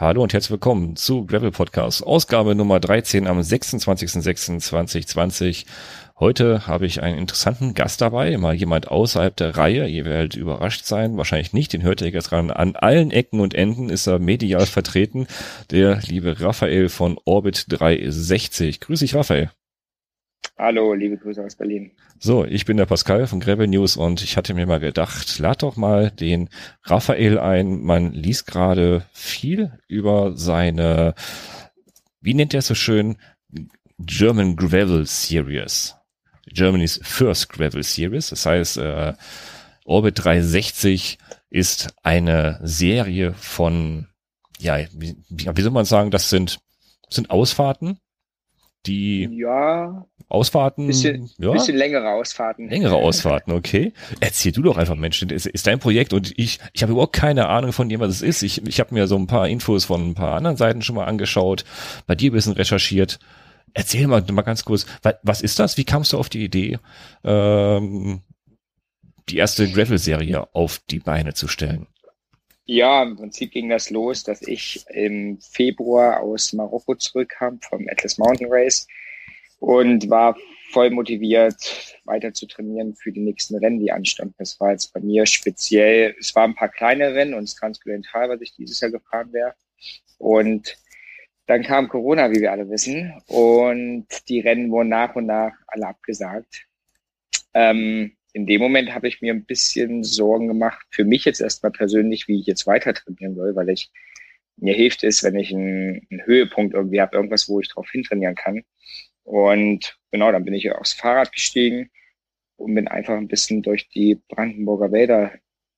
Hallo und herzlich willkommen zu Gravel Podcast, Ausgabe Nummer 13 am 26.06.2020. Heute habe ich einen interessanten Gast dabei, mal jemand außerhalb der Reihe. Ihr werdet überrascht sein, wahrscheinlich nicht, den hört ihr jetzt dran. An allen Ecken und Enden ist er medial vertreten, der liebe Raphael von Orbit 360. Grüß dich, Raphael. Hallo, liebe Grüße aus Berlin. So, ich bin der Pascal von Gravel News und ich hatte mir mal gedacht, lad doch mal den Raphael ein. Man liest gerade viel über seine, wie nennt er es so schön, German Gravel Series. Germany's First Gravel Series. Das heißt, äh, Orbit 360 ist eine Serie von, ja, wie, wie soll man sagen, das sind, sind Ausfahrten, die ja, Ausfahrten, bisschen, ja, bisschen längere Ausfahrten. Längere Ausfahrten, okay. Erzähl du doch einfach, Mensch, ist, ist dein Projekt und ich, ich habe überhaupt keine Ahnung von dem, was es ist. Ich, ich habe mir so ein paar Infos von ein paar anderen Seiten schon mal angeschaut, bei dir ein bisschen recherchiert. Erzähl mal, mal ganz kurz, was, was ist das? Wie kamst du auf die Idee, ähm, die erste Gravel-Serie auf die Beine zu stellen? Ja, im Prinzip ging das los, dass ich im Februar aus Marokko zurückkam vom Atlas Mountain Race und war voll motiviert, weiter zu trainieren für die nächsten Rennen, die anstanden. Das war jetzt bei mir speziell, es waren ein paar kleine Rennen und das Transkontinental, was ich dieses Jahr gefahren wäre. Und dann kam Corona, wie wir alle wissen, und die Rennen wurden nach und nach alle abgesagt. Ähm, in dem Moment habe ich mir ein bisschen Sorgen gemacht, für mich jetzt erstmal persönlich, wie ich jetzt weiter trainieren soll, weil ich mir hilft es, wenn ich einen, einen Höhepunkt irgendwie habe, irgendwas, wo ich drauf hintrainieren kann. Und genau, dann bin ich aufs Fahrrad gestiegen und bin einfach ein bisschen durch die Brandenburger Wälder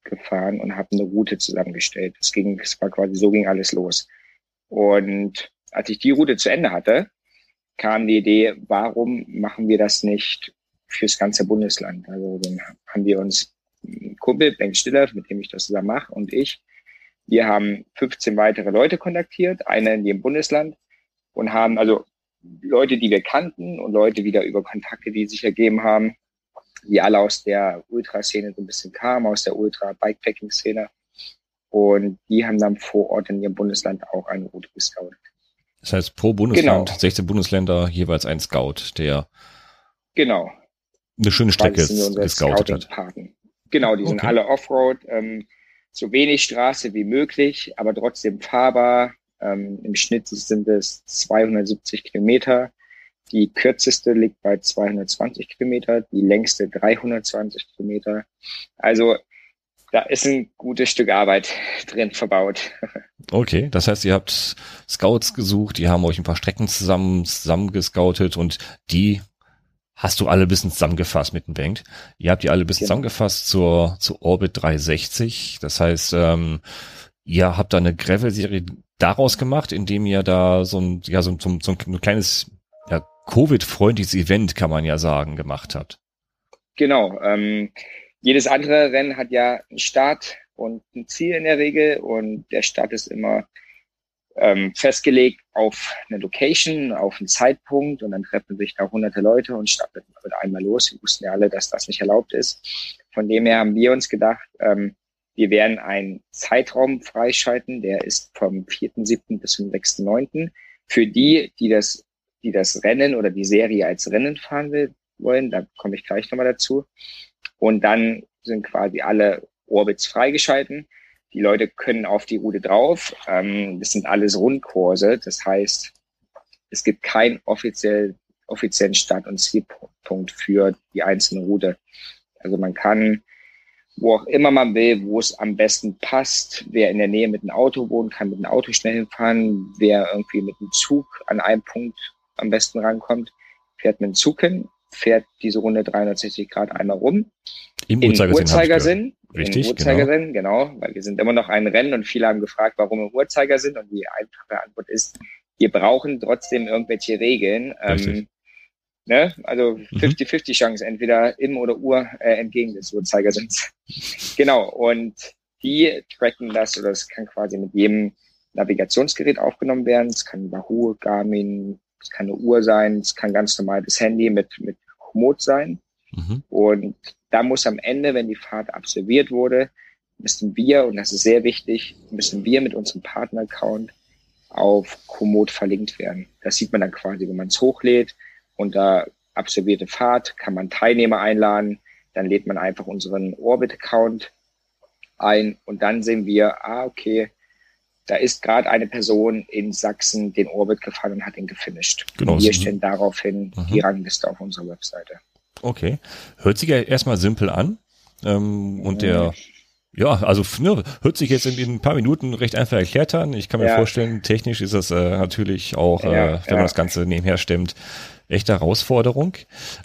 gefahren und habe eine Route zusammengestellt. Es ging, es war quasi so ging alles los. Und als ich die Route zu Ende hatte, kam die Idee, warum machen wir das nicht fürs ganze Bundesland. Also dann haben wir uns Kumpel, Bengt Stiller, mit dem ich das zusammen mache, und ich, wir haben 15 weitere Leute kontaktiert, eine in jedem Bundesland, und haben also Leute, die wir kannten und Leute wieder über Kontakte, die sich ergeben haben, die alle aus der Ultraszene so ein bisschen kamen, aus der Ultra-Bikepacking-Szene. Und die haben dann vor Ort in ihrem Bundesland auch eine Route gescoutet. Das heißt, pro Bundesland, genau. 16 Bundesländer, jeweils ein Scout, der genau eine schöne Strecke gescoutet hat. Genau, die okay. sind alle Offroad, ähm, so wenig Straße wie möglich, aber trotzdem fahrbar. Ähm, Im Schnitt sind es 270 Kilometer. Die kürzeste liegt bei 220 Kilometer, die längste 320 Kilometer. Also da ist ein gutes Stück Arbeit drin verbaut. Okay, das heißt, ihr habt Scouts gesucht, die haben euch ein paar Strecken zusammen zusammengescoutet und die hast du alle ein bisschen zusammengefasst mit dem Bank. Ihr habt die alle ein bisschen genau. zusammengefasst zur, zur Orbit 360. Das heißt, ähm, ihr habt da eine Gravel-Serie daraus gemacht, indem ihr da so ein, ja, so, so, so ein kleines, ja, Covid-freundliches Event, kann man ja sagen, gemacht habt. Genau. Ähm, jedes andere Rennen hat ja einen Start und ein Ziel in der Regel und der Start ist immer ähm, festgelegt auf eine Location, auf einen Zeitpunkt und dann treffen sich da hunderte Leute und starten mit einmal los. Wir wussten ja alle, dass das nicht erlaubt ist. Von dem her haben wir uns gedacht, ähm, wir werden einen Zeitraum freischalten, der ist vom 4.7. bis zum 6.9. Für die, die das, die das Rennen oder die Serie als Rennen fahren will, wollen, da komme ich gleich nochmal dazu. Und dann sind quasi alle Orbits freigeschalten. Die Leute können auf die Route drauf. Ähm, das sind alles Rundkurse. Das heißt, es gibt keinen offiziell, offiziellen Start- und Zielpunkt für die einzelne Route. Also man kann, wo auch immer man will, wo es am besten passt. Wer in der Nähe mit einem Auto wohnt, kann mit einem Auto schnell hinfahren. Wer irgendwie mit einem Zug an einem Punkt am besten rankommt, fährt mit dem Zug hin, fährt diese Runde 360 Grad einmal rum. Im Uhrzeigersinn. Uhrzeigersinn Richtig, im Uhrzeigersinn, genau. genau, weil wir sind immer noch ein Rennen und viele haben gefragt, warum im Uhrzeigersinn und die einfache Antwort ist, wir brauchen trotzdem irgendwelche Regeln. Ähm, ne? Also 50-50 mhm. Chance, entweder im oder Uhr äh, entgegen des Uhrzeigersinns. genau, und die tracken das oder es kann quasi mit jedem Navigationsgerät aufgenommen werden. Es kann Wahoo, Garmin, es kann eine Uhr sein, es kann ganz normal das Handy mit, mit Komoot sein. Mhm. Und da muss am Ende, wenn die Fahrt absolviert wurde, müssen wir, und das ist sehr wichtig, müssen wir mit unserem Partner-Account auf Komoot verlinkt werden. Das sieht man dann quasi, wenn man es hochlädt. Unter absolvierte Fahrt kann man Teilnehmer einladen. Dann lädt man einfach unseren Orbit-Account ein und dann sehen wir, ah, okay, da ist gerade eine Person in Sachsen den Orbit gefahren und hat ihn gefinisht. Genau. Wir stellen daraufhin mhm. die Rangliste auf unserer Webseite. Okay. Hört sich ja erstmal simpel an. Ähm, und der, ja, also ne, hört sich jetzt in, in, ein paar Minuten recht einfach erklärt an. Ich kann mir ja. vorstellen, technisch ist das äh, natürlich auch, ja, äh, wenn ja. man das Ganze nebenher stemmt, echte Herausforderung.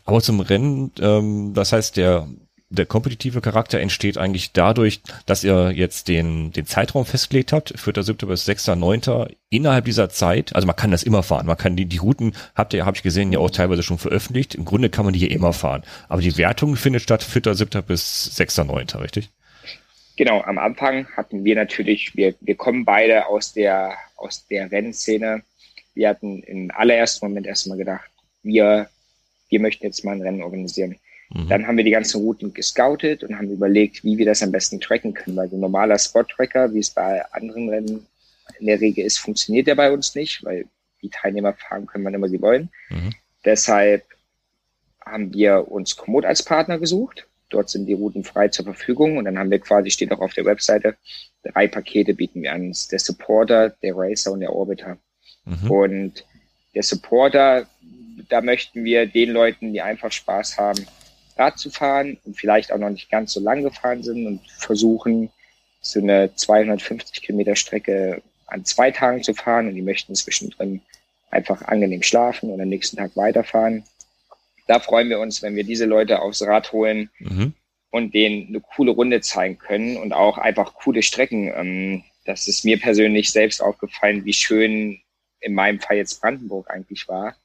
Aber zum Rennen, ähm, das heißt, der der kompetitive Charakter entsteht eigentlich dadurch, dass ihr jetzt den, den Zeitraum festgelegt habt, 4.7. bis 6.9. Innerhalb dieser Zeit, also man kann das immer fahren, man kann die, die Routen, habt ihr, habe ich gesehen, ja auch teilweise schon veröffentlicht. Im Grunde kann man die hier immer fahren. Aber die Wertung findet statt 4.7. bis 6.9., richtig? Genau, am Anfang hatten wir natürlich, wir, wir kommen beide aus der, aus der Rennszene. Wir hatten im allerersten Moment erstmal gedacht, wir, wir möchten jetzt mal ein Rennen organisieren Mhm. Dann haben wir die ganzen Routen gescoutet und haben überlegt, wie wir das am besten tracken können, weil so ein normaler Spot-Tracker, wie es bei anderen Rennen in der Regel ist, funktioniert ja bei uns nicht, weil die Teilnehmer fahren können, wann immer sie wollen. Mhm. Deshalb haben wir uns Komoot als Partner gesucht. Dort sind die Routen frei zur Verfügung und dann haben wir quasi, steht auch auf der Webseite, drei Pakete bieten wir an. Der Supporter, der Racer und der Orbiter. Mhm. Und der Supporter, da möchten wir den Leuten, die einfach Spaß haben, Rad zu fahren und vielleicht auch noch nicht ganz so lang gefahren sind und versuchen, so eine 250 Kilometer Strecke an zwei Tagen zu fahren und die möchten zwischendrin einfach angenehm schlafen und am nächsten Tag weiterfahren. Da freuen wir uns, wenn wir diese Leute aufs Rad holen mhm. und denen eine coole Runde zeigen können und auch einfach coole Strecken. Ähm, das ist mir persönlich selbst aufgefallen, wie schön in meinem Fall jetzt Brandenburg eigentlich war.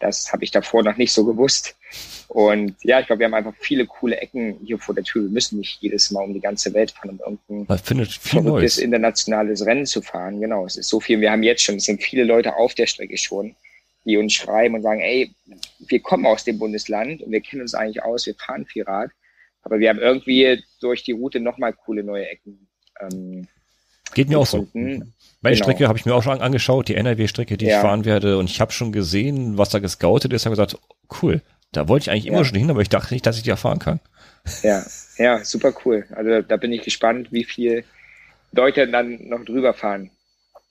Das habe ich davor noch nicht so gewusst. Und ja, ich glaube, wir haben einfach viele coole Ecken hier vor der Tür. Wir müssen nicht jedes Mal um die ganze Welt fahren, um irgendein verrücktes internationales Rennen zu fahren. Genau, es ist so viel. Wir haben jetzt schon, es sind viele Leute auf der Strecke schon, die uns schreiben und sagen, ey, wir kommen aus dem Bundesland und wir kennen uns eigentlich aus, wir fahren viel Rad. Aber wir haben irgendwie durch die Route nochmal coole neue Ecken. Ähm, Geht mir gefunden. auch so. Meine genau. Strecke habe ich mir auch schon angeschaut, die NRW-Strecke, die ja. ich fahren werde. Und ich habe schon gesehen, was da gescoutet ist. habe gesagt, cool, da wollte ich eigentlich immer ja. schon hin, aber ich dachte nicht, dass ich die erfahren kann. Ja, ja, super cool. Also da bin ich gespannt, wie viel Leute dann noch drüber fahren.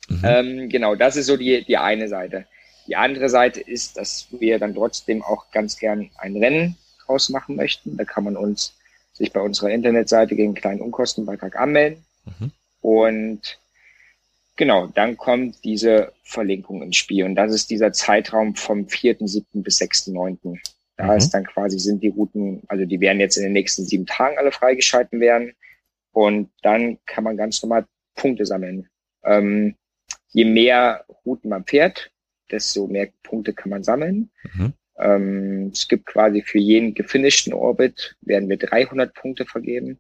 Mhm. Ähm, genau, das ist so die, die eine Seite. Die andere Seite ist, dass wir dann trotzdem auch ganz gern ein Rennen draus machen möchten. Da kann man uns sich bei unserer Internetseite gegen einen kleinen Unkostenbeitrag anmelden. Mhm. Und Genau, dann kommt diese Verlinkung ins Spiel und das ist dieser Zeitraum vom 4.7. bis 6.9. Da mhm. ist dann quasi sind die Routen, also die werden jetzt in den nächsten sieben Tagen alle freigeschalten werden und dann kann man ganz normal Punkte sammeln. Ähm, je mehr Routen man fährt, desto mehr Punkte kann man sammeln. Mhm. Ähm, es gibt quasi für jeden gefinischten Orbit werden wir 300 Punkte vergeben.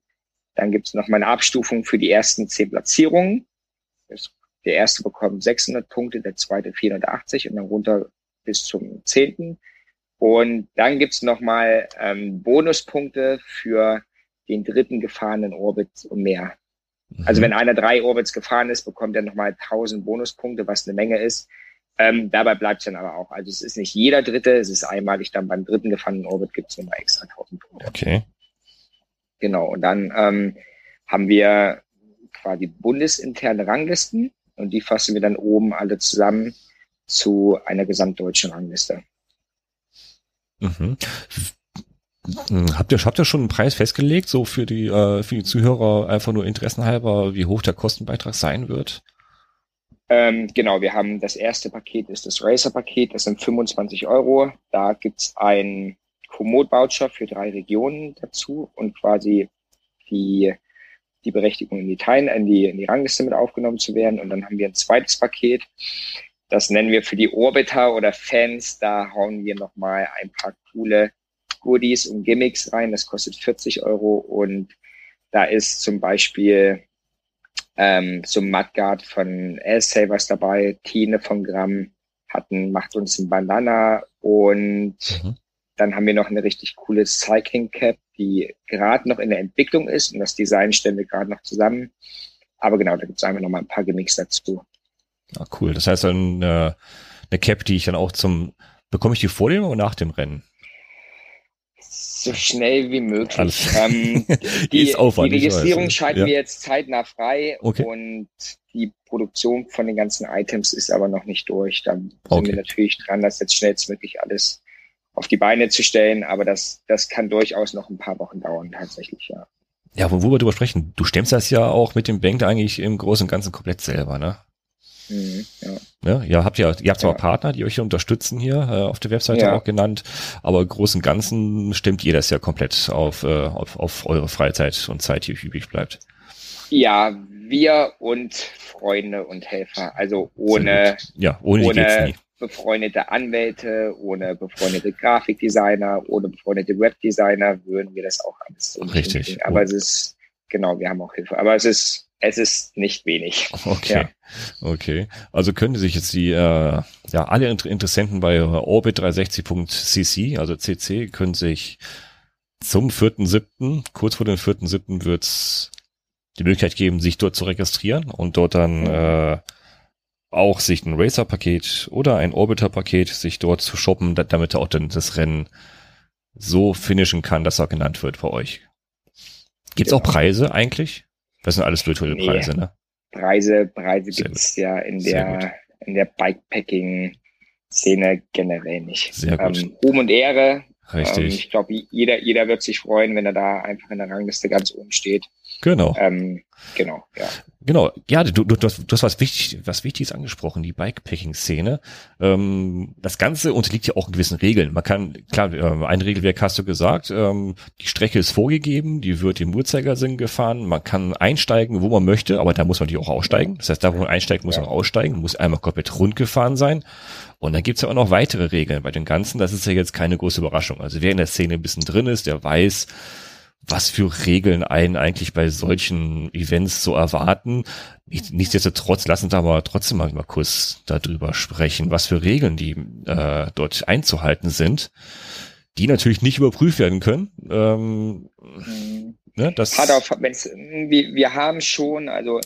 Dann gibt es noch mal eine Abstufung für die ersten zehn Platzierungen. Das der erste bekommt 600 Punkte, der zweite 480 und dann runter bis zum zehnten. Und dann gibt's nochmal ähm, Bonuspunkte für den dritten gefahrenen Orbit und mehr. Mhm. Also wenn einer drei Orbits gefahren ist, bekommt er nochmal 1000 Bonuspunkte, was eine Menge ist. Ähm, dabei bleibt dann aber auch. Also es ist nicht jeder dritte, es ist einmalig dann beim dritten gefahrenen Orbit gibt's nochmal extra 1000 Punkte. Okay. Genau, und dann ähm, haben wir quasi bundesinterne Ranglisten. Und die fassen wir dann oben alle zusammen zu einer gesamtdeutschen Rangliste. Mhm. Habt ihr, habt ihr schon einen Preis festgelegt, so für die, äh, für die Zuhörer einfach nur interessenhalber, wie hoch der Kostenbeitrag sein wird? Ähm, genau, wir haben das erste Paket ist das Racer-Paket, das sind 25 Euro. Da gibt's ein Komoot-Voucher für drei Regionen dazu und quasi die die Berechtigung in die, Teil, in die, in die Rangliste mit aufgenommen zu werden. Und dann haben wir ein zweites Paket. Das nennen wir für die Orbiter oder Fans. Da hauen wir nochmal ein paar coole Goodies und Gimmicks rein. Das kostet 40 Euro. Und da ist zum Beispiel ähm, so Mudguard von Savers dabei, Tine von Gramm hatten, macht uns ein Banana und mhm. Dann haben wir noch eine richtig coole Cycling Cap, die gerade noch in der Entwicklung ist und das Design stellen wir gerade noch zusammen. Aber genau, da gibt es einfach noch mal ein paar Gimmicks dazu. Ah, cool. Das heißt dann äh, eine Cap, die ich dann auch zum, bekomme ich die vor dem oder nach dem Rennen? So schnell wie möglich. Ähm, die, die, Registrierung schalten ja. wir jetzt zeitnah frei okay. und die Produktion von den ganzen Items ist aber noch nicht durch. Da sind okay. wir natürlich dran, das jetzt schnellstmöglich alles auf die Beine zu stellen, aber das, das kann durchaus noch ein paar Wochen dauern, tatsächlich, ja. Ja, wo wir drüber sprechen, du stemmst das ja auch mit dem Bank eigentlich im Großen und Ganzen komplett selber, ne? Mhm, ja. ja. Ihr habt ja, ihr habt zwar ja. Partner, die euch hier unterstützen hier äh, auf der Webseite ja. auch genannt, aber im Großen und Ganzen stimmt ihr das ja komplett auf, äh, auf, auf eure Freizeit und Zeit, die euch übrig bleibt. Ja, wir und Freunde und Helfer. Also ohne, ja, ohne, ohne befreundete Anwälte, ohne befreundete Grafikdesigner, ohne befreundete Webdesigner würden wir das auch alles so Richtig. Aber oh. es ist, genau, wir haben auch Hilfe. Aber es ist es ist nicht wenig. Okay. Ja. Okay. Also können sich jetzt die, äh, ja, alle Interessenten bei orbit360.cc, also CC, können sich zum 4.7., kurz vor dem 4.7. wird's die Möglichkeit geben, sich dort zu registrieren und dort dann mhm. äh, auch sich ein Racer-Paket oder ein Orbiter-Paket sich dort zu shoppen, damit er auch dann das Rennen so finishen kann, dass er genannt wird bei euch. Gibt's genau. auch Preise eigentlich? Das sind alles virtuelle nee. Preise, ne? Preise, Preise gibt es ja in der, in der Bikepacking-Szene generell nicht. Sehr gut. Ähm, Ruhm und Ehre. Richtig. Ähm, ich glaube, jeder, jeder wird sich freuen, wenn er da einfach in der Rangliste ganz oben steht. Genau. Ähm, genau, ja. Genau, ja, du, du, du, hast, du hast was, wichtig, was Wichtiges angesprochen, die Bikepacking-Szene. Ähm, das Ganze unterliegt ja auch gewissen Regeln. Man kann, klar, äh, ein Regelwerk hast du gesagt, ähm, die Strecke ist vorgegeben, die wird im Uhrzeigersinn gefahren, man kann einsteigen, wo man möchte, aber da muss man natürlich auch aussteigen. Das heißt, da wo man einsteigt, muss ja. man aussteigen, muss einmal komplett rund gefahren sein. Und dann gibt's ja auch noch weitere Regeln bei dem Ganzen. Das ist ja jetzt keine große Überraschung. Also wer in der Szene ein bisschen drin ist, der weiß, was für Regeln einen eigentlich bei solchen Events so erwarten. Nichtsdestotrotz, lassen Sie aber trotzdem mal, kurz darüber sprechen, was für Regeln die äh, dort einzuhalten sind, die natürlich nicht überprüft werden können. Ähm, mhm. ne, das Hat auf, wir, wir haben schon, also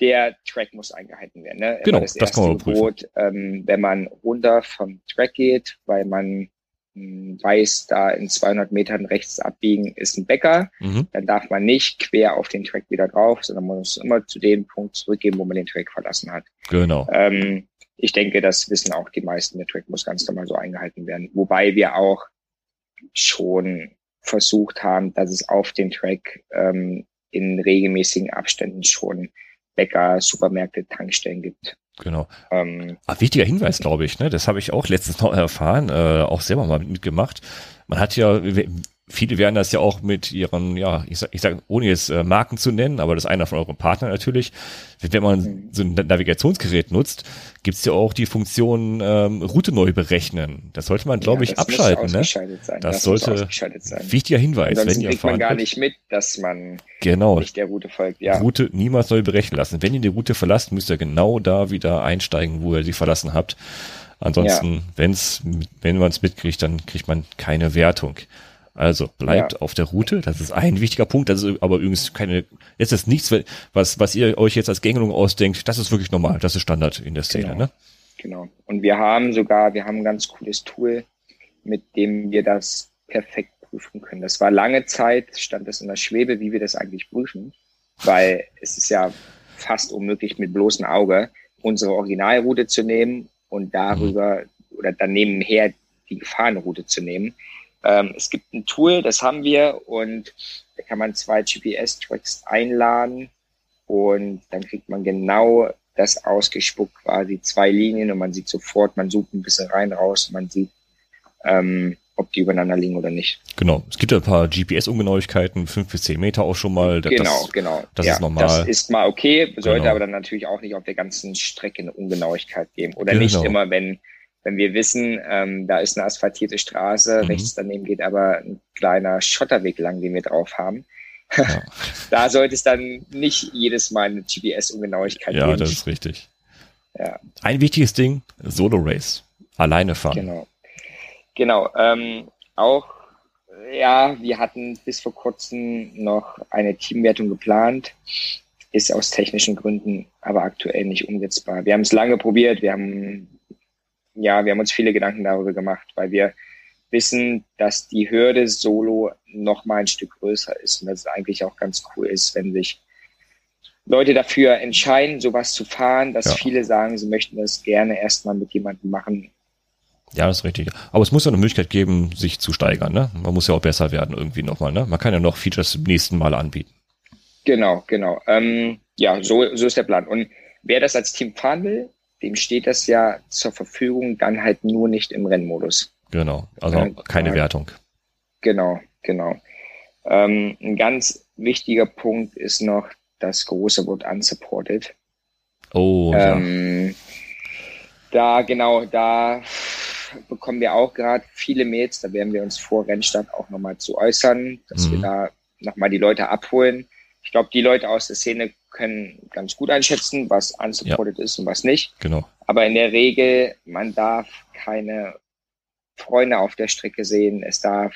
der Track muss eingehalten werden. Ne? Genau, das, das kann man überprüfen. ähm, wenn man runter vom Track geht, weil man weiß, da in 200 Metern rechts abbiegen ist ein Bäcker, mhm. dann darf man nicht quer auf den Track wieder drauf, sondern man muss immer zu dem Punkt zurückgehen, wo man den Track verlassen hat. Genau. Ähm, ich denke, das wissen auch die meisten. Der Track muss ganz normal so eingehalten werden. Wobei wir auch schon versucht haben, dass es auf dem Track ähm, in regelmäßigen Abständen schon Bäcker, Supermärkte, Tankstellen gibt. Genau. Ähm, ah, wichtiger Hinweis, glaube ich, ne? Das habe ich auch letztens noch erfahren, äh, auch selber mal mitgemacht. Man hat ja, viele werden das ja auch mit ihren, ja, ich sag, ich sag ohne jetzt äh, Marken zu nennen, aber das ist einer von euren Partnern natürlich. Wenn man mhm. so ein Navigationsgerät nutzt, gibt's ja auch die Funktion ähm, Route neu berechnen. Das sollte man, glaube ja, ich, abschalten. Ne? Sein. Das, das sollte wichtiger Hinweis. Wenn ihr kriegt man gar nicht mit, dass man genau. nicht der Route folgt. Ja. Route niemals neu berechnen lassen. Wenn ihr die Route verlasst, müsst ihr genau da wieder einsteigen, wo ihr sie verlassen habt. Ansonsten, ja. wenn's, wenn man es mitkriegt, dann kriegt man keine Wertung. Also bleibt ja. auf der Route. Das ist ein wichtiger Punkt. Das ist aber übrigens keine, jetzt ist nichts, was, was ihr euch jetzt als Gängelung ausdenkt. Das ist wirklich normal. Das ist Standard in der Szene, genau. ne? Genau. Und wir haben sogar, wir haben ein ganz cooles Tool, mit dem wir das perfekt prüfen können. Das war lange Zeit, stand das in der Schwebe, wie wir das eigentlich prüfen, weil es ist ja fast unmöglich mit bloßem Auge unsere Originalroute zu nehmen und darüber mhm. oder dann nebenher die Gefahrenroute zu nehmen. Ähm, es gibt ein Tool, das haben wir und da kann man zwei GPS-Tracks einladen und dann kriegt man genau das ausgespuckt, quasi zwei Linien und man sieht sofort, man sucht ein bisschen rein raus, man sieht, ähm, ob die übereinander liegen oder nicht. Genau. Es gibt ein paar GPS-Ungenauigkeiten, fünf bis zehn Meter auch schon mal. Das, genau, genau. Das ja, ist normal. Das ist mal okay, sollte genau. aber dann natürlich auch nicht auf der ganzen Strecke eine Ungenauigkeit geben. Oder genau. nicht immer, wenn wenn wir wissen, ähm, da ist eine asphaltierte Straße, mhm. rechts daneben geht aber ein kleiner Schotterweg lang, den wir drauf haben. Ja. da sollte es dann nicht jedes Mal eine GPS-Ungenauigkeit ja, geben. Ja, das ist richtig. Ja. Ein wichtiges Ding, Solo Race. Alleine fahren. Genau. Genau. Ähm, auch, ja, wir hatten bis vor kurzem noch eine Teamwertung geplant ist aus technischen Gründen aber aktuell nicht umsetzbar. Wir haben es lange probiert, wir haben, ja, wir haben uns viele Gedanken darüber gemacht, weil wir wissen, dass die Hürde solo noch mal ein Stück größer ist und dass es eigentlich auch ganz cool ist, wenn sich Leute dafür entscheiden, sowas zu fahren, dass ja. viele sagen, sie möchten das gerne erstmal mit jemandem machen. Ja, das ist richtig. Aber es muss ja eine Möglichkeit geben, sich zu steigern. Ne? Man muss ja auch besser werden irgendwie nochmal. Ne? Man kann ja noch Features im nächsten Mal anbieten. Genau, genau. Ähm, ja, so, so ist der Plan. Und wer das als Team fahren will, dem steht das ja zur Verfügung, dann halt nur nicht im Rennmodus. Genau, also ja, keine Wertung. Genau, genau. Ähm, ein ganz wichtiger Punkt ist noch das große Wort unsupported. Oh, ähm, ja. Da, genau, da bekommen wir auch gerade viele Mails, da werden wir uns vor Rennstart auch nochmal zu äußern, dass mhm. wir da nochmal die Leute abholen. Ich glaube, die Leute aus der Szene können ganz gut einschätzen, was unsupported ja. ist und was nicht. Genau. Aber in der Regel, man darf keine Freunde auf der Strecke sehen. Es darf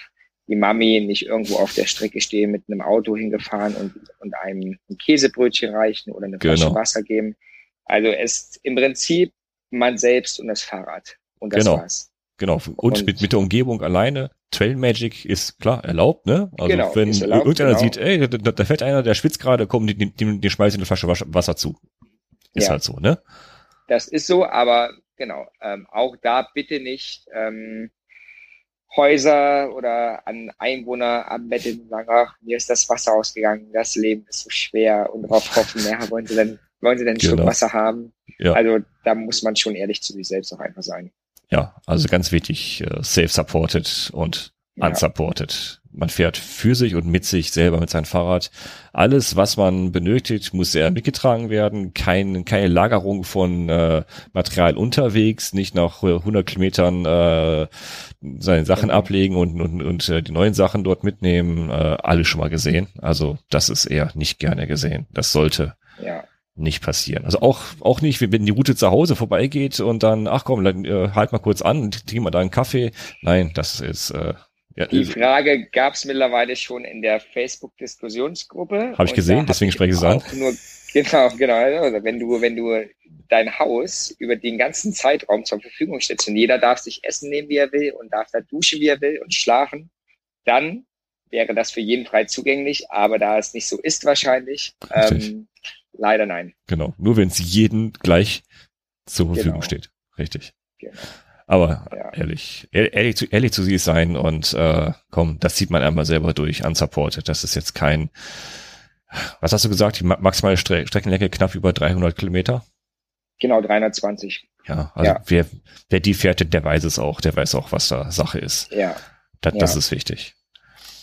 die Mami nicht irgendwo auf der Strecke stehen, mit einem Auto hingefahren und, und einem ein Käsebrötchen reichen oder eine Flasche genau. Wasser geben. Also es ist im Prinzip man selbst und das Fahrrad. Und das genau. war's. Genau. Und, und, mit, mit der Umgebung alleine. Trail Magic ist klar erlaubt, ne? Also genau, wenn erlaubt, irgendeiner genau. sieht, ey, da, da, fährt einer, der schwitzt gerade, komm, die, die, die, die schmeißen eine Flasche Wasser zu. Ist ja. halt so, ne? Das ist so, aber genau, ähm, auch da bitte nicht ähm, Häuser oder an Einwohner abbetteln und sagen, ach, mir ist das Wasser ausgegangen, das Leben ist so schwer und darauf hoffen, ja, wollen sie denn, wollen sie denn ein genau. Stück Wasser haben? Ja. Also da muss man schon ehrlich zu sich selbst auch einfach sein. Ja, also ganz wichtig, uh, safe-supported und unsupported. Ja. Man fährt für sich und mit sich selber mit seinem Fahrrad. Alles, was man benötigt, muss sehr mitgetragen werden. Kein, keine Lagerung von äh, Material unterwegs, nicht nach 100 Kilometern äh, seine Sachen mhm. ablegen und, und, und äh, die neuen Sachen dort mitnehmen. Äh, alles schon mal gesehen. Also das ist eher nicht gerne gesehen. Das sollte ja nicht passieren. Also auch, auch nicht, wenn die Route zu Hause vorbeigeht und dann, ach komm, dann, äh, halt mal kurz an und trink mal da einen Kaffee. Nein, das ist, äh, ja, die Frage gab es mittlerweile schon in der Facebook-Diskussionsgruppe. Habe ich gesehen, deswegen spreche ich es an. Nur, genau, genau. Also wenn du, wenn du dein Haus über den ganzen Zeitraum zur Verfügung stellst und jeder darf sich essen nehmen, wie er will und darf da duschen, wie er will und schlafen, dann wäre das für jeden frei zugänglich. Aber da es nicht so ist wahrscheinlich, ähm, Leider nein. Genau. Nur wenn es jeden gleich zur Verfügung genau. steht. Richtig. Genau. Aber ja. ehrlich, ehrlich zu, ehrlich zu sie sein und äh, komm, das zieht man einmal selber durch, unsupported. Das ist jetzt kein, was hast du gesagt, die maximale Stre Streckenlänge knapp über 300 Kilometer? Genau, 320. Ja, also ja. Wer, wer die fährt, der weiß es auch, der weiß auch, was da Sache ist. Ja. Das, ja. das ist wichtig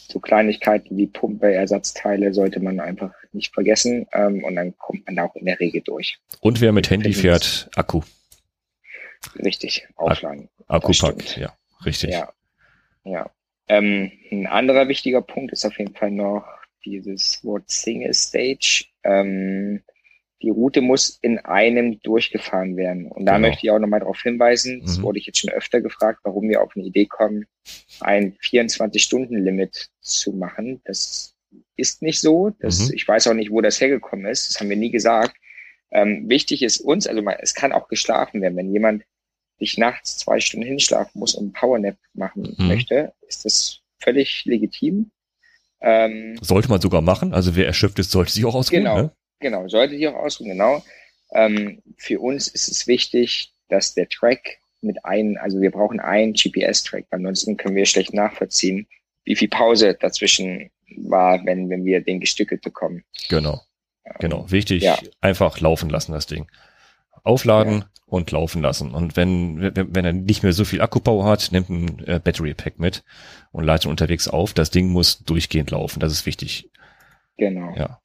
so Kleinigkeiten wie Pumpe, Ersatzteile sollte man einfach nicht vergessen ähm, und dann kommt man da auch in der Regel durch. Und wer mit Handy fährt, Akku. Richtig, aufladen. Akkupack, ja, richtig. Ja, ja. Ähm, ein anderer wichtiger Punkt ist auf jeden Fall noch dieses Wort Single Stage. Ähm, die Route muss in einem durchgefahren werden. Und da genau. möchte ich auch nochmal darauf hinweisen, das mhm. wurde ich jetzt schon öfter gefragt, warum wir auf eine Idee kommen, ein 24-Stunden-Limit zu machen. Das ist nicht so. Das, mhm. Ich weiß auch nicht, wo das hergekommen ist. Das haben wir nie gesagt. Ähm, wichtig ist uns, also es kann auch geschlafen werden. Wenn jemand sich nachts zwei Stunden hinschlafen muss und einen Powernap machen mhm. möchte, ist das völlig legitim. Ähm, sollte man sogar machen. Also wer erschöpft ist, sollte sich auch ausruhen. Genau. Ne? Genau, sollte sich auch ausruhen, genau. Ähm, für uns ist es wichtig, dass der Track mit einem, also wir brauchen einen GPS-Track, ansonsten können wir schlecht nachvollziehen, wie viel Pause dazwischen war, wenn, wenn wir den gestückelt bekommen. Genau. Genau. Wichtig, ja. einfach laufen lassen, das Ding. Aufladen ja. und laufen lassen. Und wenn, wenn, wenn er nicht mehr so viel Akkupower hat, nimmt ein äh, Battery Pack mit und leitet unterwegs auf. Das Ding muss durchgehend laufen. Das ist wichtig. Genau. Ja.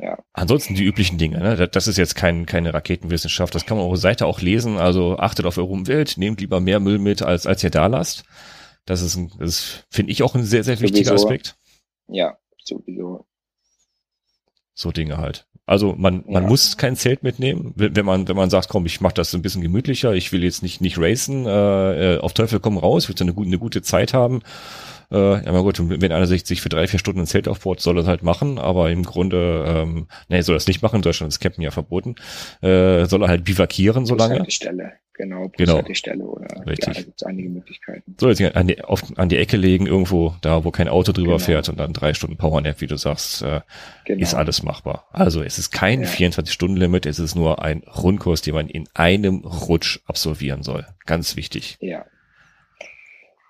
Ja. Ansonsten die üblichen Dinge. Ne? Das ist jetzt kein, keine Raketenwissenschaft. Das kann man auf der Seite auch lesen. Also achtet auf eure Umwelt, nehmt lieber mehr Müll mit, als, als ihr da lasst. Das ist, ein, das finde ich auch ein sehr, sehr wichtiger sowieso. Aspekt. Ja, sowieso. So Dinge halt. Also man, man ja. muss kein Zelt mitnehmen, wenn man, wenn man sagt, komm, ich mache das ein bisschen gemütlicher, ich will jetzt nicht, nicht racen, äh, äh auf Teufel komm raus, ich will eine, eine gute Zeit haben Äh, ja, mal gut, wenn einer sich, für drei, vier Stunden ein Zelt aufbaut, soll er halt machen, aber im Grunde, ähm, nee, soll das nicht machen, in Deutschland ist Campen ja verboten, äh, soll er halt bivakieren so lange. Stelle, genau, Genau. Stelle oder Richtig. ja, da gibt es einige Möglichkeiten. Soll jetzt an die, auf, an die Ecke legen, irgendwo da, wo kein Auto drüber Genau. fährt und dann drei Stunden Powernap, wie du sagst, äh, Genau. ist alles machbar. Also es ist kein Ja. 24-Stunden-Limit, es ist nur ein Rundkurs, den man in einem Rutsch absolvieren soll. Ganz wichtig. Ja.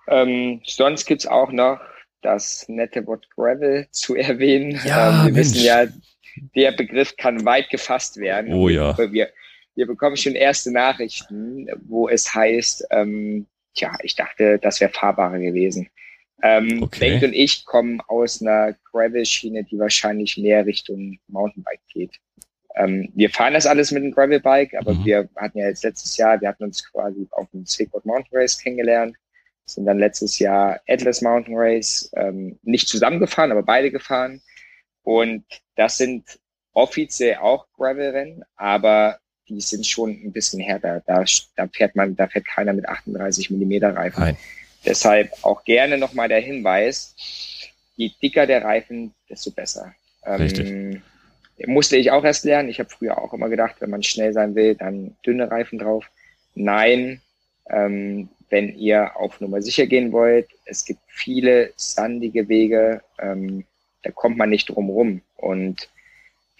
Ähm, sonst gibt's auch noch das nette Wort Gravel zu erwähnen. Ja, ähm, wir Mensch. wissen ja, der Begriff kann weit gefasst werden. Oh ja. Wir, wir bekommen schon erste Nachrichten, wo es heißt, ähm, tja, ich dachte, das wäre fahrbarer gewesen. Ähm, Okay. Bengt und ich kommen aus einer Gravel-Schiene, die wahrscheinlich mehr Richtung Mountainbike geht. Ähm, wir fahren das alles mit dem Gravelbike, aber Mhm. wir hatten ja jetzt letztes Jahr, wir hatten uns quasi auf dem Sleepboard Mountain Race kennengelernt, sind dann letztes Jahr Atlas Mountain Race ähm, nicht zusammengefahren, aber beide gefahren. Und das sind offiziell auch Gravel-Rennen, aber die sind schon ein bisschen härter. Da, da fährt man, da fährt keiner mit 38 Millimeter Reifen. Nein. Deshalb auch gerne nochmal der Hinweis, je dicker der Reifen, desto besser. Richtig. Ähm, musste ich auch erst lernen. Ich habe früher auch immer gedacht, wenn man schnell sein will, dann dünne Reifen drauf. Nein, ähm, wenn ihr auf Nummer sicher gehen wollt, es gibt viele sandige Wege, ähm, da kommt man nicht drum rum. Und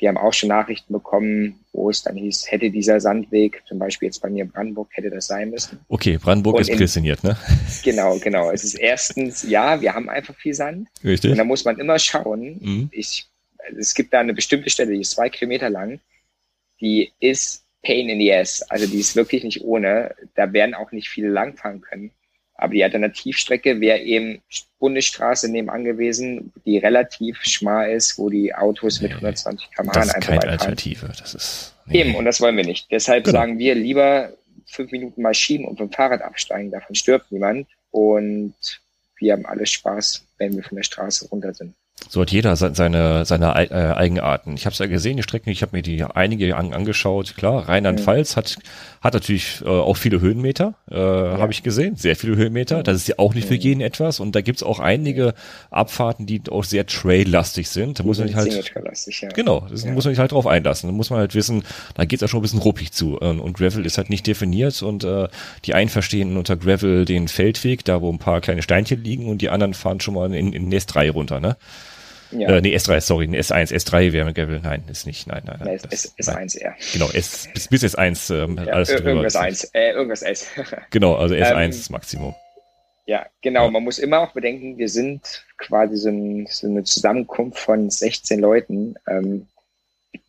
wir haben auch schon Nachrichten bekommen, wo es dann hieß, hätte dieser Sandweg, zum Beispiel jetzt bei mir in Brandenburg, hätte das sein müssen. Okay, Brandenburg Und ist in- prädestiniert, ne? Genau, genau. Es ist erstens, ja, wir haben einfach viel Sand. Und Richtig. da muss man immer schauen. Mhm. Ich, es gibt da eine bestimmte Stelle, die ist zwei Kilometer lang. Die ist pain in the ass. Also die ist wirklich nicht ohne. Da werden auch nicht viele langfahren können. Aber die Alternativstrecke wäre eben Bundesstraße nebenan gewesen, die relativ schmal ist, wo die Autos mit Nee, 120 km/h Das ist einfach keine. Alternative. Das ist. nee. Eben, und das wollen wir nicht. Deshalb Genau. sagen wir lieber fünf Minuten mal schieben und vom Fahrrad absteigen. Davon stirbt niemand. Und wir haben alles Spaß, wenn wir von der Straße runter sind. So hat jeder se- seine, seine Ei- äh, Eigenarten. Ich habe es ja gesehen, die Strecken, ich habe mir die einige an, angeschaut. Klar, Rheinland-Pfalz hat, hat natürlich äh, auch viele Höhenmeter, äh, habe ich gesehen, sehr viele Höhenmeter. Das ist ja auch nicht für jeden etwas. Und da gibt's auch einige Abfahrten, die auch sehr trail-lastig sind. Da muss man sich halt, ja. genau, das Ja. muss man sich halt drauf einlassen. Da muss man halt wissen, da geht's ja schon ein bisschen ruppig zu. Ähm, Und Gravel ist halt nicht definiert und äh, die einen verstehen unter Gravel den Feldweg, da wo ein paar kleine Steinchen liegen und die anderen fahren schon mal in, in den S3 runter, ne? Ja. Äh, nee, S3, sorry, nee, S1, S3 wäre mit Gravel. Nein, ist nicht. Nein, nein, das- ist, ist nein. eins eher. Genau, S, bis, bis S1, ähm, Ja, alles drüber. irgendwas ist- eins, äh, irgendwas S. Genau, also S1 Ähm, ist Maximum. ja, genau. Ja. Man muss immer auch bedenken, wir sind quasi so, ein, so eine Zusammenkunft von 16 Leuten. Ähm,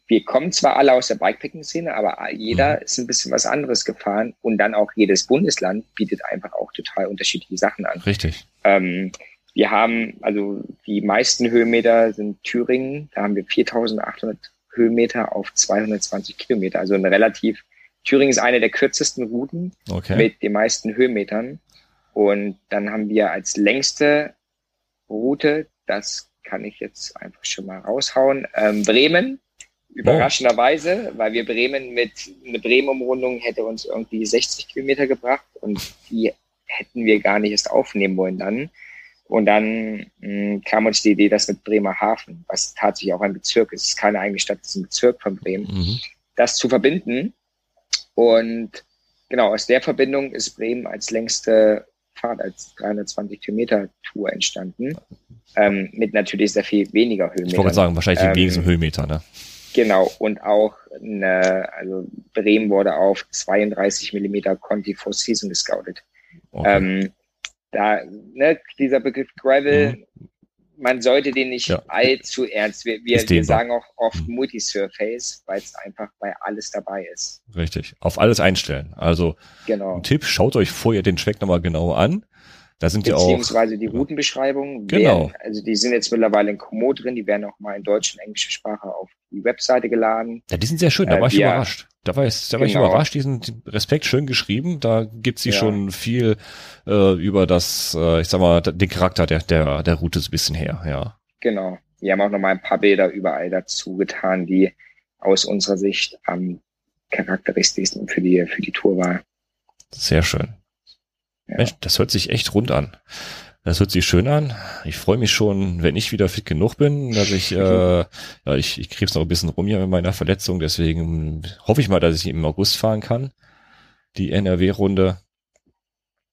wir kommen zwar alle aus der Bikepacking-Szene, aber jeder Mhm. ist ein bisschen was anderes gefahren und dann auch jedes Bundesland bietet einfach auch total unterschiedliche Sachen an. Richtig. Ähm, wir haben, also die meisten Höhenmeter sind Thüringen, da haben wir 4800 Höhenmeter auf 220 Kilometer, also eine relativ, Thüringen ist eine der kürzesten Routen Okay. mit den meisten Höhenmetern. Und dann haben wir als längste Route, das kann ich jetzt einfach schon mal raushauen, ähm, Bremen. Überraschenderweise, weil wir Bremen mit, eine Bremen-Umrundung hätte uns irgendwie 60 Kilometer gebracht und die hätten wir gar nicht erst aufnehmen wollen dann. Und dann mh, kam uns die Idee, das mit Bremerhaven, was tatsächlich auch ein Bezirk ist, es ist keine eigene Stadt, es ist ein Bezirk von Bremen, Mhm. das zu verbinden. Und genau, aus der Verbindung ist Bremen als längste Fahrt, als 320 Kilometer Tour entstanden. Ähm, mit natürlich sehr viel weniger Ich wollte sagen, wahrscheinlich Ähm, wenigsten Höhenmeter, ne? Genau, und auch eine, also Bremen wurde auf 32 Millimeter Conti Four Season gescoutet. Okay. Ähm, da, ne, dieser Begriff Gravel, man sollte den nicht Mhm. Ja. allzu ernst. Wir, wir, wir sagen auch oft Mhm. Multisurface, weil es einfach bei alles dabei ist. Richtig. Auf alles einstellen. Also Genau. ein Tipp, schaut euch vorher den Track nochmal genau an. Da sind ja auch. Beziehungsweise die Routenbeschreibungen. Genau. Werden, also die sind jetzt mittlerweile in Komo drin, die werden auch mal in deutsch und englischer Sprache auf die Webseite geladen. Ja, die sind sehr schön, da Äh, war ich wir- überrascht. Da war ich, da war ich Genau. überrascht, die sind Respekt schön geschrieben. Da gibt's sie Ja. schon viel äh, über das, äh, ich sag mal, den Charakter der, der, der Route so ein bisschen her, ja. Genau. Wir haben auch nochmal ein paar Bilder überall dazu getan, die aus unserer Sicht am charakteristischsten für die, für die Tour war. Sehr schön. Ja. Mensch, das hört sich echt rund an. Das hört sich schön an. Ich freue mich schon, wenn ich wieder fit genug bin, dass ich, äh, ja, ich, ich krebs noch ein bisschen rum hier mit meiner Verletzung, deswegen hoffe ich mal, dass ich im August fahren kann. Die NRW-Runde.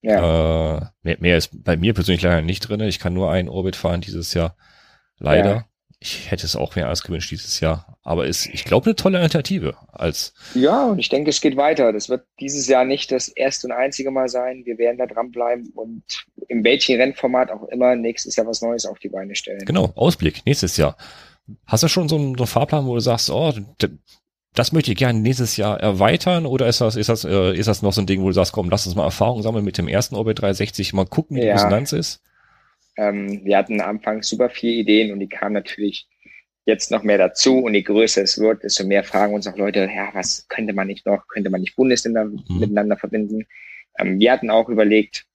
Ja. Äh, mehr, mehr ist bei mir persönlich leider nicht drinne. Ich kann nur einen Orbit fahren dieses Jahr. Leider. Ja ich hätte es auch mehr als gewünscht dieses Jahr. Aber ist, ich glaube, eine tolle Alternative als. Ja, und ich denke, es geht weiter. Das wird dieses Jahr nicht das erste und einzige Mal sein. Wir werden da dranbleiben und in welchem Rennformat auch immer nächstes Jahr was Neues auf die Beine stellen. Genau, Ausblick, nächstes Jahr. Hast du schon so einen, so einen Fahrplan, wo du sagst, oh, das möchte ich gerne nächstes Jahr erweitern oder ist das, ist das, äh, ist das noch so ein Ding, wo du sagst, komm, lass uns mal Erfahrung sammeln mit dem ersten Orbit 360, mal gucken, wie ja. die Resonanz ist? Ähm, wir hatten am Anfang super viele Ideen und die kamen natürlich jetzt noch mehr dazu und je größer es wird, desto mehr fragen uns auch Leute, ja, was könnte man nicht noch, könnte man nicht Bundesländer mhm. miteinander verbinden? Ähm, wir hatten auch überlegt,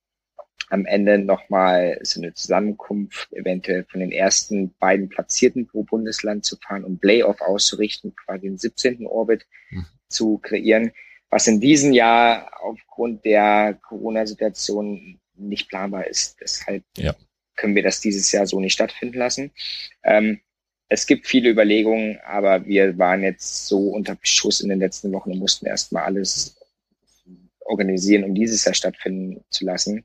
am Ende nochmal so eine Zusammenkunft eventuell von den ersten beiden Platzierten pro Bundesland zu fahren und Playoff auszurichten, quasi den 17. Orbit mhm. zu kreieren, was in diesem Jahr aufgrund der Corona-Situation nicht planbar ist. Deshalb ja können wir das dieses Jahr so nicht stattfinden lassen. Ähm, es gibt viele Überlegungen, aber wir waren jetzt so unter Beschuss in den letzten Wochen und mussten erstmal alles organisieren, um dieses Jahr stattfinden zu lassen.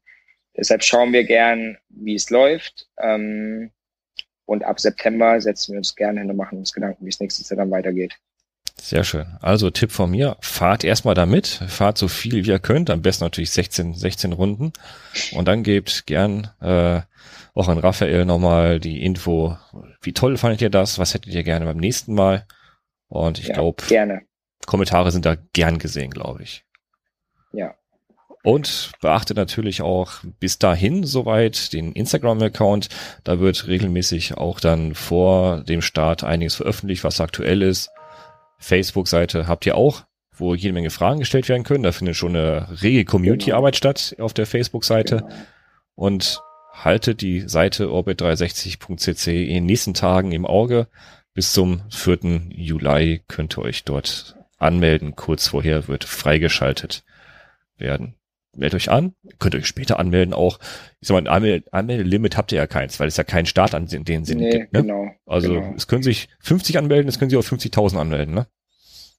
Deshalb schauen wir gern, wie es läuft. Ähm, und ab September setzen wir uns gerne hin und machen uns Gedanken, wie es nächstes Jahr dann weitergeht. Sehr schön. Also Tipp von mir, fahrt erstmal damit, fahrt so viel wie ihr könnt, am besten natürlich 16, 16 Runden und dann gebt gern äh, auch an Raphael nochmal die Info, wie toll fandet ihr das, was hättet ihr gerne beim nächsten Mal und ich ja, glaube, Kommentare sind da gern gesehen, glaube ich. Ja. Und beachtet natürlich auch bis dahin soweit den Instagram-Account. Da wird regelmäßig auch dann vor dem Start einiges veröffentlicht, was aktuell ist. Facebook-Seite habt ihr auch, wo jede Menge Fragen gestellt werden können. Da findet schon eine rege Community-Arbeit genau. statt auf der Facebook-Seite. Genau. Und haltet die Seite orbit360.cc in den nächsten Tagen im Auge. Bis zum 4. Juli könnt ihr euch dort anmelden. Kurz vorher wird freigeschaltet werden. Meldet euch an, könnt euch später anmelden auch. Ich sag mal, ein Anmeldelimit habt ihr ja keins, weil es ja keinen Start an den Sinn nee, gibt. Ne? Genau, also genau. es können sich 50 anmelden, es können sich auch 50.000 anmelden, ne?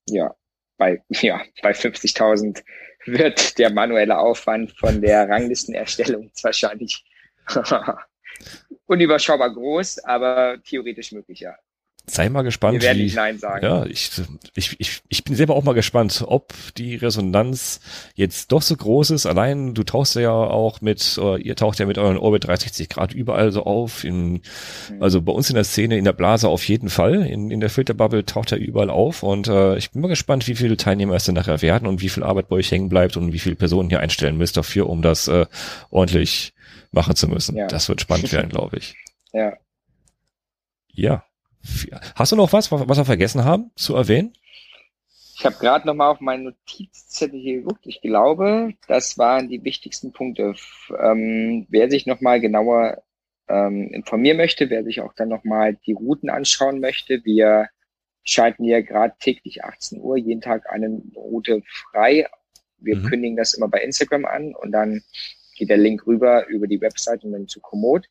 Ja, bei, ja, bei 50.000 wird der manuelle Aufwand von der Ranglistenerstellung wahrscheinlich unüberschaubar groß, aber theoretisch möglich, ja. Sei mal gespannt. Wir werden nicht Nein sagen. Ja, ich, ich, ich, ich bin selber auch mal gespannt, ob die Resonanz jetzt doch so groß ist. Allein, du tauchst ja auch mit, oder ihr taucht ja mit euren Orbit 360 Grad überall so auf. In, mhm. Also bei uns in der Szene, in der Blase auf jeden Fall. In, in der Filterbubble taucht er überall auf. Und äh, ich bin mal gespannt, wie viele Teilnehmer es denn nachher werden und wie viel Arbeit bei euch hängen bleibt und wie viele Personen hier einstellen müsst dafür, um das äh, ordentlich machen zu müssen. Ja. Das wird spannend werden, glaube ich. Ja. Ja. Hast du noch was, was wir vergessen haben zu erwähnen? Ich habe gerade noch mal auf meinen Notizzettel hier geguckt. Ich glaube, das waren die wichtigsten Punkte. Ähm, wer sich noch mal genauer ähm, informieren möchte, wer sich auch dann noch mal die Routen anschauen möchte, wir schalten ja gerade täglich 18 Uhr jeden Tag eine Route frei. Wir mhm. kündigen das immer bei Instagram an und dann geht der Link rüber über die Website und dann zu Komoot.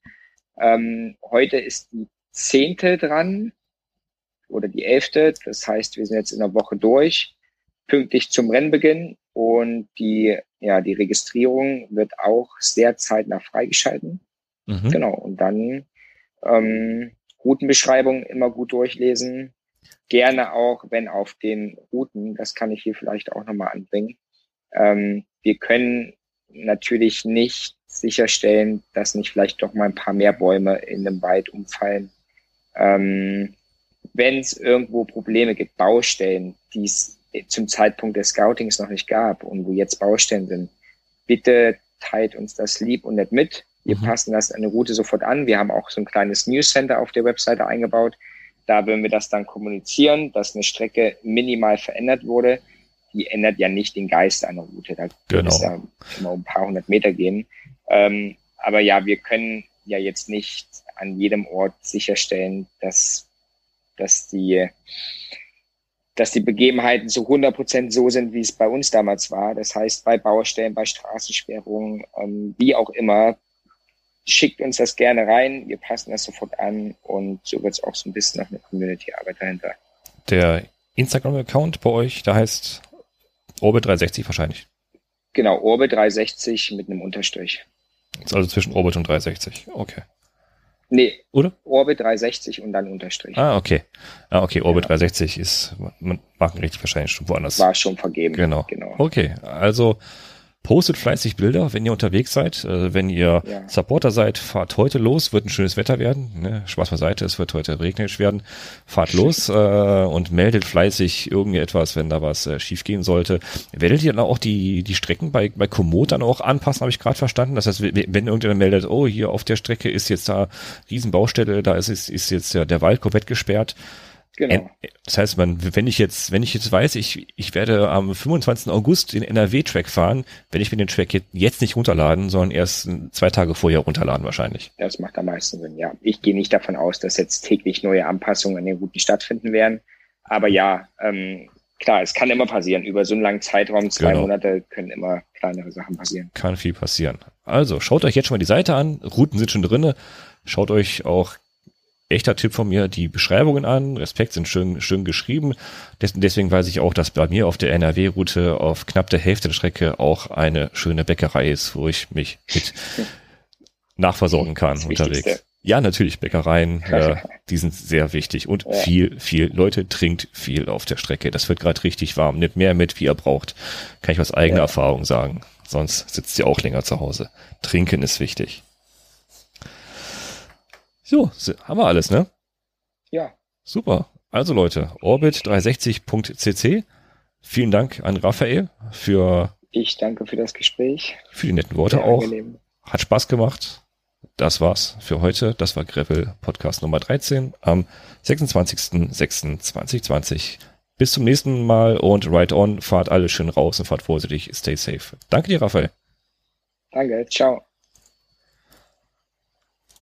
Ähm, heute ist die zehnte dran oder die elfte. Das heißt, wir sind jetzt in der Woche durch, pünktlich zum Rennbeginn und die, ja, die Registrierung wird auch sehr zeitnah freigeschalten. Mhm. Genau. Und dann ähm, Routenbeschreibung immer gut durchlesen. Gerne auch, wenn auf den Routen, das kann ich hier vielleicht auch nochmal anbringen. Ähm, wir können natürlich nicht sicherstellen, dass nicht vielleicht doch mal ein paar mehr Bäume in dem Wald umfallen. Ähm, Wenn es irgendwo Probleme gibt, Baustellen, die es zum Zeitpunkt des Scoutings noch nicht gab und wo jetzt Baustellen sind, bitte teilt uns das lieb und nett mit. Wir mhm. passen das eine Route sofort an. Wir haben auch so ein kleines News Center auf der Webseite eingebaut. Da würden wir das dann kommunizieren, dass eine Strecke minimal verändert wurde die ändert ja nicht den Geist einer Route. Da genau. es ja immer um ein paar hundert Meter gehen. Ähm, aber ja, wir können ja jetzt nicht an jedem Ort sicherstellen, dass, dass die, dass die Begebenheiten zu 100 Prozent so sind, wie es bei uns damals war. Das heißt, bei Baustellen, bei Straßensperrungen, ähm, wie auch immer, schickt uns das gerne rein. Wir passen das sofort an und so wird es auch so ein bisschen noch eine Community-Arbeit dahinter. Der Instagram-Account bei euch, der heißt Orbit360 wahrscheinlich. Genau, Orbit360 mit einem Unterstrich. Also zwischen Orbit und 360. Okay. Nee, oder? Orbit 360 und dann Unterstrich. Ah, okay. Ah, okay, Orbit ja. 360 ist, man machen richtig wahrscheinlich schon woanders. War schon vergeben. Genau. genau. Okay, also Postet fleißig Bilder, wenn ihr unterwegs seid. Äh, wenn ihr ja. Supporter seid, fahrt heute los. Wird ein schönes Wetter werden. Ne? Spaß beiseite, es wird heute regnerisch werden. Fahrt los äh, und meldet fleißig irgendetwas, wenn da was äh, schief gehen sollte. Werdet ihr dann auch die, die Strecken bei, bei Komoot dann auch anpassen, habe ich gerade verstanden. Das heißt, wenn irgendjemand meldet, oh, hier auf der Strecke ist jetzt da Riesenbaustelle, da ist, ist, ist jetzt der, der Wald komplett gesperrt Genau. Das heißt, man, wenn ich jetzt, wenn ich jetzt weiß, ich, ich werde am 25. August den NRW-Track fahren, wenn ich mir den Track jetzt nicht runterladen, sondern erst zwei Tage vorher runterladen wahrscheinlich. Das macht am meisten Sinn, ja. Ich gehe nicht davon aus, dass jetzt täglich neue Anpassungen an den Routen stattfinden werden. Aber ja, ähm, klar, es kann immer passieren. Über so einen langen Zeitraum, zwei genau. Monate, können immer kleinere Sachen passieren. Kann viel passieren. Also, schaut euch jetzt schon mal die Seite an. Routen sind schon drinne. Schaut euch auch echter Tipp von mir, die Beschreibungen an. Respekt sind schön, schön geschrieben. deswegen weiß ich auch, dass bei mir auf der NRW-Route auf knapp der Hälfte der Strecke auch eine schöne Bäckerei ist, wo ich mich mit nachversorgen kann unterwegs. Wichtigste. Ja, natürlich, Bäckereien, äh, die sind sehr wichtig. Und ja. viel, viel, Leute, trinkt viel auf der Strecke. Das wird gerade richtig warm. Nimmt mehr mit, wie ihr braucht. Kann ich aus eigener ja. Erfahrung sagen. Sonst sitzt ihr auch länger zu Hause. Trinken ist wichtig. So, haben wir alles, ne? Ja. Super. Also Leute, orbit360.cc. Vielen Dank an Raphael für. Ich danke für das Gespräch. Für die netten Worte Sehr auch. Angenehm. Hat Spaß gemacht. Das war's für heute. Das war Grevel Podcast Nummer 13 am 26.06.2020. Bis zum nächsten Mal und right on. Fahrt alle schön raus und fahrt vorsichtig. Stay safe. Danke dir, Raphael. Danke. Ciao.